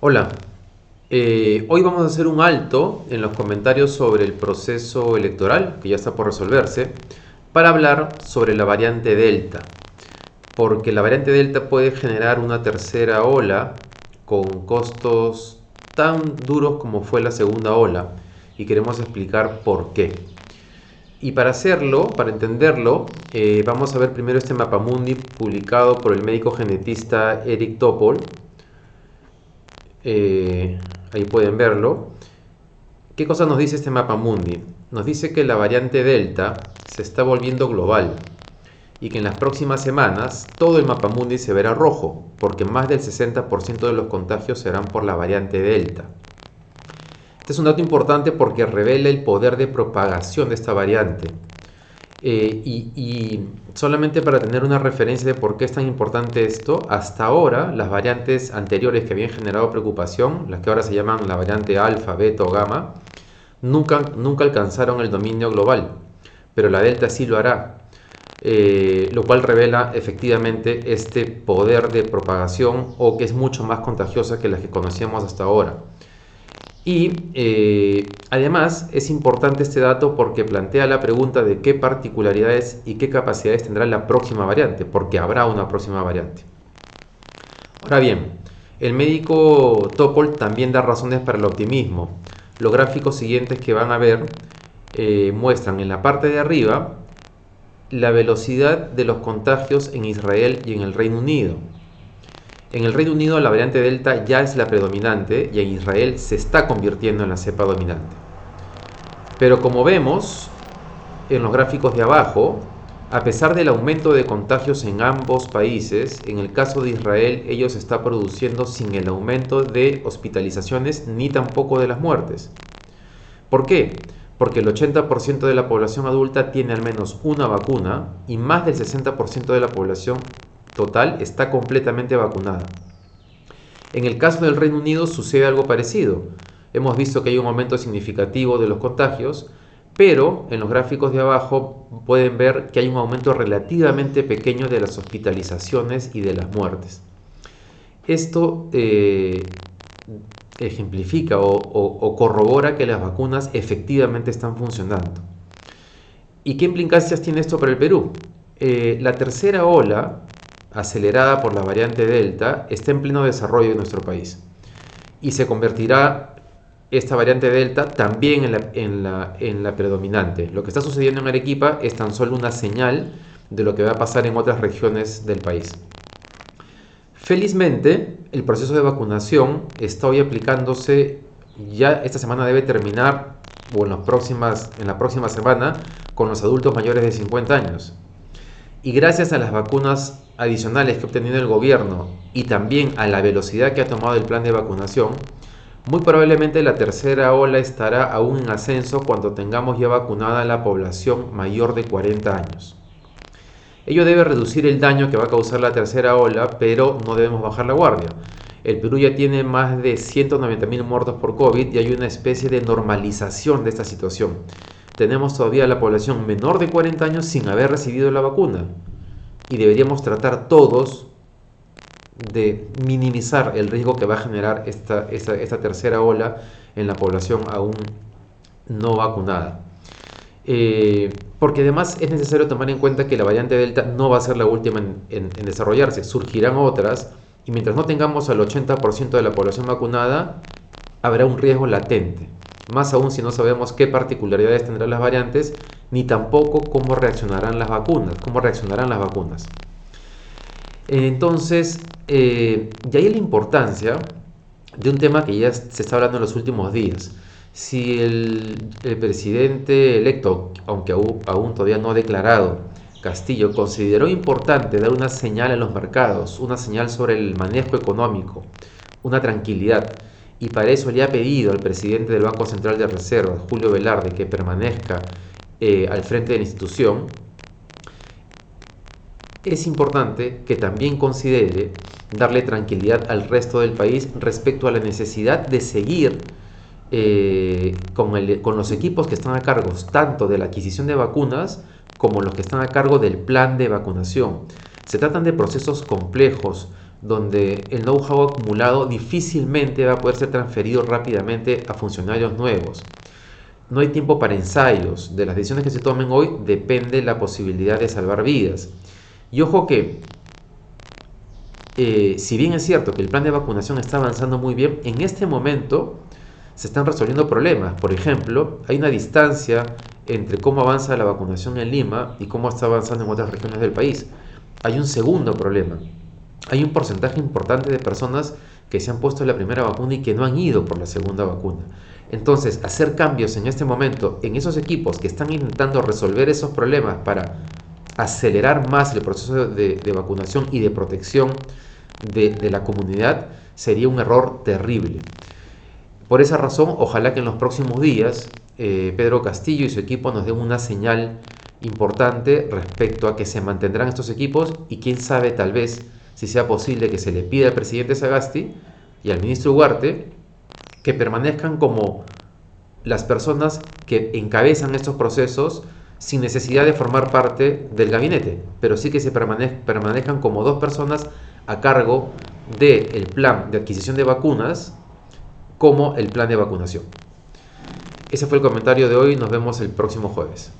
Hola, eh, hoy vamos a hacer un alto en los comentarios sobre el proceso electoral que ya está por resolverse para hablar sobre la variante Delta, porque la variante Delta puede generar una tercera ola con costos tan duros como fue la segunda ola y queremos explicar por qué. Y para hacerlo, para entenderlo, eh, vamos a ver primero este mapamundi publicado por el médico genetista Eric Topol eh, ahí pueden verlo. ¿Qué cosa nos dice este mapa mundi? Nos dice que la variante Delta se está volviendo global y que en las próximas semanas todo el mapa mundi se verá rojo, porque más del 60% de los contagios serán por la variante Delta. Este es un dato importante porque revela el poder de propagación de esta variante. Eh, y, solamente para tener una referencia de por qué es tan importante esto, hasta ahora las variantes anteriores que habían generado preocupación, las que ahora se llaman la variante alfa, beta o gamma, nunca, nunca alcanzaron el dominio global, pero la delta sí lo hará, eh, lo cual revela efectivamente este poder de propagación o que es mucho más contagiosa que las que conocíamos hasta ahora. Y eh, además es importante este dato porque plantea la pregunta de qué particularidades y qué capacidades tendrá la próxima variante, porque habrá una próxima variante. Ahora bien, el médico Topol también da razones para el optimismo. Los gráficos siguientes que van a ver eh, muestran en la parte de arriba la velocidad de los contagios en Israel y en el Reino Unido. En el Reino Unido la variante Delta ya es la predominante y en Israel se está convirtiendo en la cepa dominante. Pero como vemos en los gráficos de abajo, a pesar del aumento de contagios en ambos países, en el caso de Israel ello se está produciendo sin el aumento de hospitalizaciones ni tampoco de las muertes. ¿Por qué? Porque el 80% de la población adulta tiene al menos una vacuna y más del 60% de la población total está completamente vacunada. En el caso del Reino Unido sucede algo parecido. Hemos visto que hay un aumento significativo de los contagios, pero en los gráficos de abajo pueden ver que hay un aumento relativamente pequeño de las hospitalizaciones y de las muertes. Esto eh, ejemplifica o, corrobora que las vacunas efectivamente están funcionando. ¿Y qué implicancias tiene esto para el Perú? Eh, la tercera ola acelerada por la variante Delta, está en pleno desarrollo en nuestro país. Y se convertirá esta variante Delta también en la, predominante. Lo que está sucediendo en Arequipa es tan solo una señal de lo que va a pasar en otras regiones del país. Felizmente, el proceso de vacunación está hoy aplicándose, ya esta semana debe terminar, o en, próximas, en la próxima semana, con los adultos mayores de 50 años. Y gracias a las vacunas adicionales que ha obtenido el gobierno y también a la velocidad que ha tomado el plan de vacunación, muy probablemente la tercera ola estará aún en ascenso cuando tengamos ya vacunada la población mayor de 40 años. Ello debe reducir el daño que va a causar la tercera ola, pero no debemos bajar la guardia. El Perú ya tiene más de 190.000 muertos por COVID y hay una especie de normalización de esta situación. Tenemos todavía la población menor de 40 años sin haber recibido la vacuna. Y deberíamos tratar todos de minimizar el riesgo que va a generar esta, tercera ola en la población aún no vacunada. Eh, porque además es necesario tomar en cuenta que la variante Delta no va a ser la última en, desarrollarse, surgirán otras y mientras no tengamos al 80% de la población vacunada, habrá un riesgo latente, más aún si no sabemos qué particularidades tendrán las variantes ni tampoco cómo reaccionarán las vacunas, cómo reaccionarán las vacunas. Entonces, eh, de ahí la importancia de un tema que ya se está hablando en los últimos días. Si el, presidente electo, aunque aún, aún, todavía no ha declarado, Castillo, consideró importante dar una señal en los mercados, una señal sobre el manejo económico, una tranquilidad, y para eso le ha pedido al presidente del Banco Central de Reserva, Julio Velarde, que permanezca eh, al frente de la institución, es importante que también considere darle tranquilidad al resto del país respecto a la necesidad de seguir eh, con, con, los equipos que están a cargo tanto de la adquisición de vacunas como los que están a cargo del plan de vacunación. Se tratan de procesos complejos donde el know-how acumulado difícilmente va a poder ser transferido rápidamente a funcionarios nuevos. No hay tiempo para ensayos. De las decisiones que se tomen hoy depende la posibilidad de salvar vidas. Y ojo que, eh, si bien es cierto que el plan de vacunación está avanzando muy bien, en este momento se están resolviendo problemas. Por ejemplo, hay una distancia entre cómo avanza la vacunación en Lima y cómo está avanzando en otras regiones del país. Hay un segundo problema. Hay un porcentaje importante de personas que se han puesto la primera vacuna y que no han ido por la segunda vacuna. Entonces, hacer cambios en este momento en esos equipos que están intentando resolver esos problemas para acelerar más el proceso de, vacunación y de protección de, la comunidad sería un error terrible. Por esa razón, ojalá que en los próximos días eh, Pedro Castillo y su equipo nos den una señal importante respecto a que se mantendrán estos equipos y quién sabe tal vez si sea posible que se le pida al presidente Sagasti y al ministro Ugarte que permanezcan como las personas que encabezan estos procesos sin necesidad de formar parte del gabinete, pero sí que se permanezcan como dos personas a cargo del plan de adquisición de vacunas como el plan de vacunación. Ese fue el comentario de hoy, nos vemos el próximo jueves.